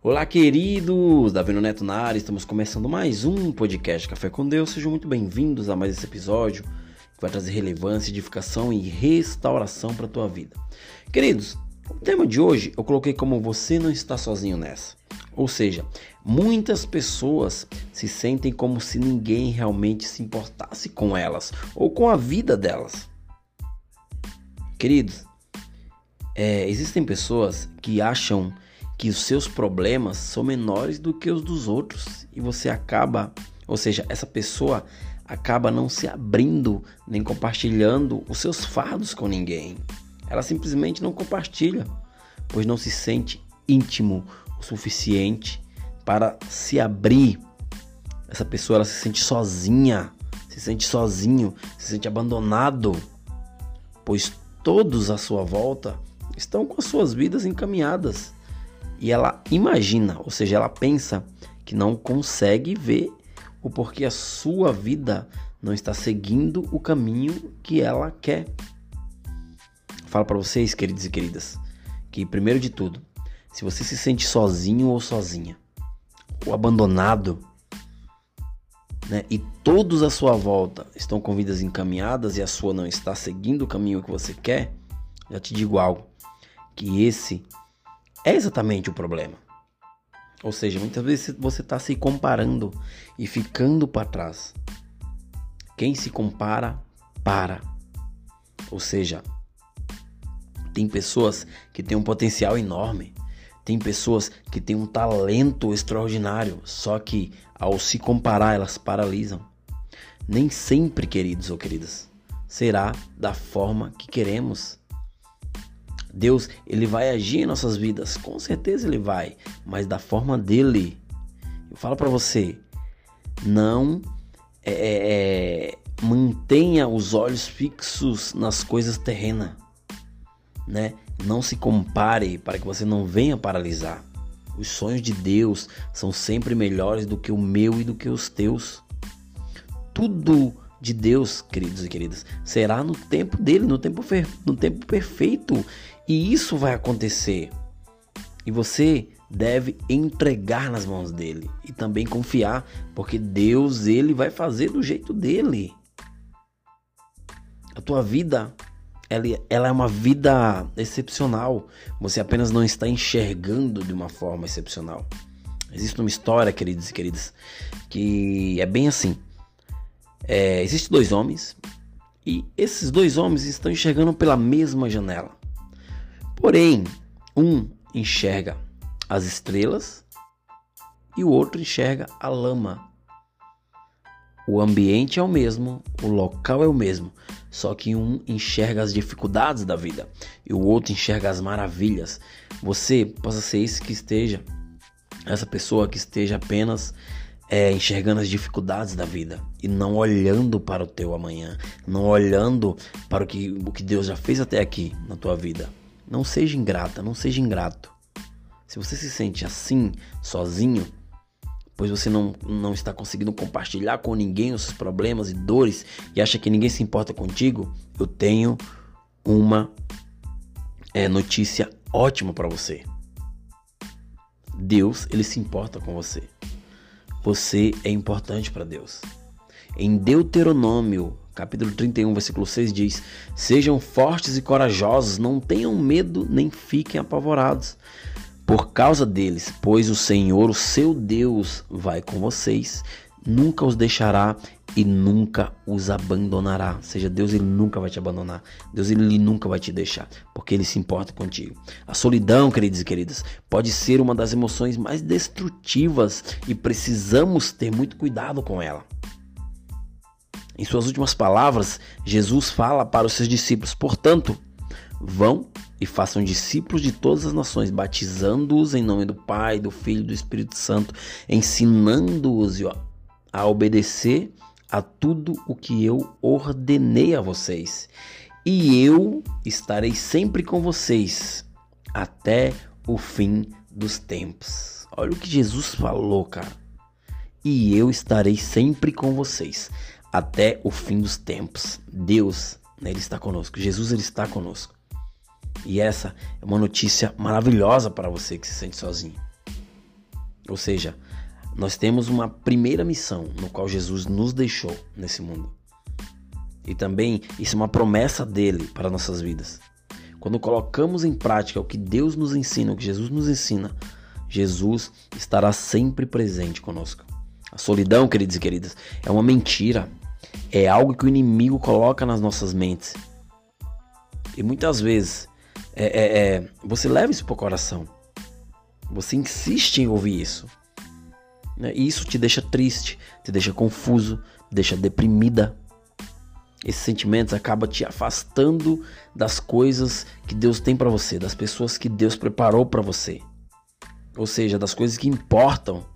Olá, queridos! Davi Neto na área, estamos começando mais um podcast Café com Deus. Sejam muito bem-vindos a mais esse episódio que vai trazer relevância, edificação e restauração para a tua vida. Queridos, o tema de hoje eu coloquei como você não está sozinho nessa. Ou seja, muitas pessoas se sentem como se ninguém realmente se importasse com elas ou com a vida delas. Queridos, é, existem pessoas que acham que os seus problemas são menores do que os dos outros e você acaba, ou seja, essa pessoa acaba não se abrindo nem compartilhando os seus fardos com ninguém. Ela simplesmente não compartilha, pois não se sente íntimo o suficiente para se abrir. Essa pessoa ela se sente sozinha, se sente sozinho, se sente abandonado, pois todos à sua volta estão com as suas vidas encaminhadas e ela imagina, ou seja, ela pensa que não consegue ver o porquê a sua vida não está seguindo o caminho que ela quer. Falo para vocês, queridos e queridas, que primeiro de tudo, se você se sente sozinho ou sozinha, ou abandonado, né, e todos à sua volta estão com vidas encaminhadas e a sua não está seguindo o caminho que você quer, já te digo algo, que esse é exatamente o problema. Ou seja, muitas vezes você está se comparando e ficando para trás. Quem se compara, para. Ou seja, tem pessoas que têm um potencial enorme, tem pessoas que têm um talento extraordinário, só que ao se comparar elas paralisam. Nem sempre, queridos ou queridas, será da forma que queremos. Deus, ele vai agir em nossas vidas, com certeza ele vai, mas da forma dele. Eu falo para você, não é, é, é, mantenha os olhos fixos nas coisas terrenas, né? Não se compare para que você não venha paralisar. Os sonhos de Deus são sempre melhores do que o meu e do que os teus. Tudo de Deus, queridos e queridas, será no tempo dele, no tempo, no tempo perfeito. E isso vai acontecer. E você deve entregar nas mãos dele e também confiar, porque Deus ele vai fazer do jeito dele. A tua vida ela, ela é uma vida excepcional. Você apenas não está enxergando de uma forma excepcional. Existe uma história, queridos e queridas, que é bem assim. É, Existem dois homens e esses dois homens estão enxergando pela mesma janela. Porém, um enxerga as estrelas e o outro enxerga a lama. O ambiente é o mesmo, o local é o mesmo, só que um enxerga as dificuldades da vida e o outro enxerga as maravilhas. Você possa ser esse que esteja, essa pessoa que esteja apenas é, enxergando as dificuldades da vida e não olhando para o teu amanhã, não olhando para o que, o que Deus já fez até aqui na tua vida. Não seja ingrata, não seja ingrato. Se você se sente assim, sozinho, pois você não, não está conseguindo compartilhar com ninguém os seus problemas e dores e acha que ninguém se importa contigo, eu tenho uma é, notícia ótima para você. Deus, ele se importa com você. Você é importante para Deus. Em Deuteronômio capítulo 31, versículo 6 diz: Sejam fortes e corajosos, não tenham medo nem fiquem apavorados por causa deles, pois o Senhor, o seu Deus, vai com vocês, nunca os deixará e nunca os abandonará. Ou seja, Deus ele nunca vai te abandonar. Deus ele nunca vai te deixar, porque ele se importa contigo. A solidão, queridos e queridas, pode ser uma das emoções mais destrutivas e precisamos ter muito cuidado com ela. Em suas últimas palavras, Jesus fala para os seus discípulos: Portanto, vão e façam discípulos de todas as nações, batizando-os em nome do Pai, do Filho e do Espírito Santo, ensinando-os a obedecer a tudo o que eu ordenei a vocês. E eu estarei sempre com vocês até o fim dos tempos. Olha o que Jesus falou, cara. E eu estarei sempre com vocês até o fim dos tempos. Deus, né, ele está conosco. Jesus, ele está conosco. E essa é uma notícia maravilhosa para você que se sente sozinho. Ou seja, nós temos uma primeira missão no qual Jesus nos deixou nesse mundo. E também isso é uma promessa dele para nossas vidas. Quando colocamos em prática o que Deus nos ensina, o que Jesus nos ensina, Jesus estará sempre presente conosco. A solidão, queridos e queridas, é uma mentira. É algo que o inimigo coloca nas nossas mentes. E muitas vezes é, é, é, você leva isso para o coração. Você insiste em ouvir isso. Né? E isso te deixa triste, te deixa confuso, te deixa deprimida. Esses sentimentos acabam te afastando das coisas que Deus tem para você, das pessoas que Deus preparou para você. Ou seja, das coisas que importam.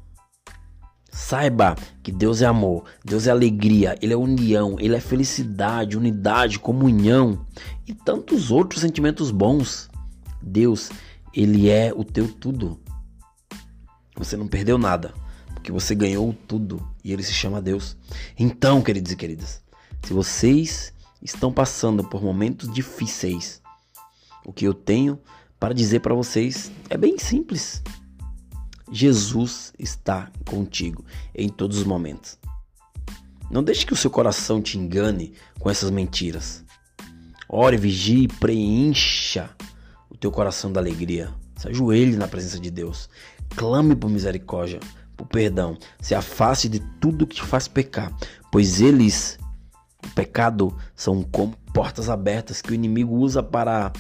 Saiba que Deus é amor, Deus é alegria, Ele é união, Ele é felicidade, unidade, comunhão e tantos outros sentimentos bons. Deus, Ele é o teu tudo. Você não perdeu nada, porque você ganhou tudo e Ele se chama Deus. Então, queridos e queridas, se vocês estão passando por momentos difíceis, o que eu tenho para dizer para vocês é bem simples. Jesus está contigo em todos os momentos. Não deixe que o seu coração te engane com essas mentiras. Ore, vigie, preencha o teu coração da alegria. Se ajoelhe na presença de Deus. Clame por misericórdia, por perdão. Se afaste de tudo que te faz pecar, pois eles o pecado são como portas abertas que o inimigo usa para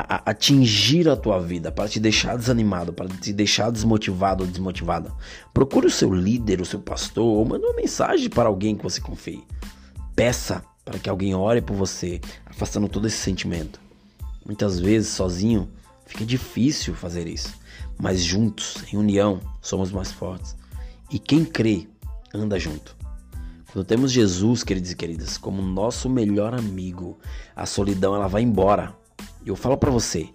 a, a, atingir a tua vida, para te deixar desanimado, para te deixar desmotivado ou desmotivada. Procure o seu líder, o seu pastor, ou mande uma mensagem para alguém que você confie. Peça para que alguém ore por você, afastando todo esse sentimento. Muitas vezes, sozinho, fica difícil fazer isso, mas juntos, em união, somos mais fortes. E quem crê, anda junto. Quando temos Jesus, queridos e queridas, como nosso melhor amigo, a solidão ela vai embora. E eu falo para você,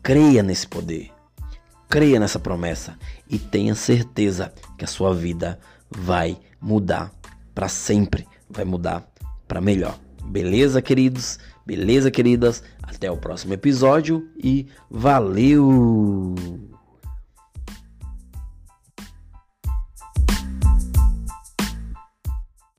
creia nesse poder. Creia nessa promessa e tenha certeza que a sua vida vai mudar para sempre, vai mudar para melhor. Beleza, queridos? Beleza, queridas? Até o próximo episódio e valeu!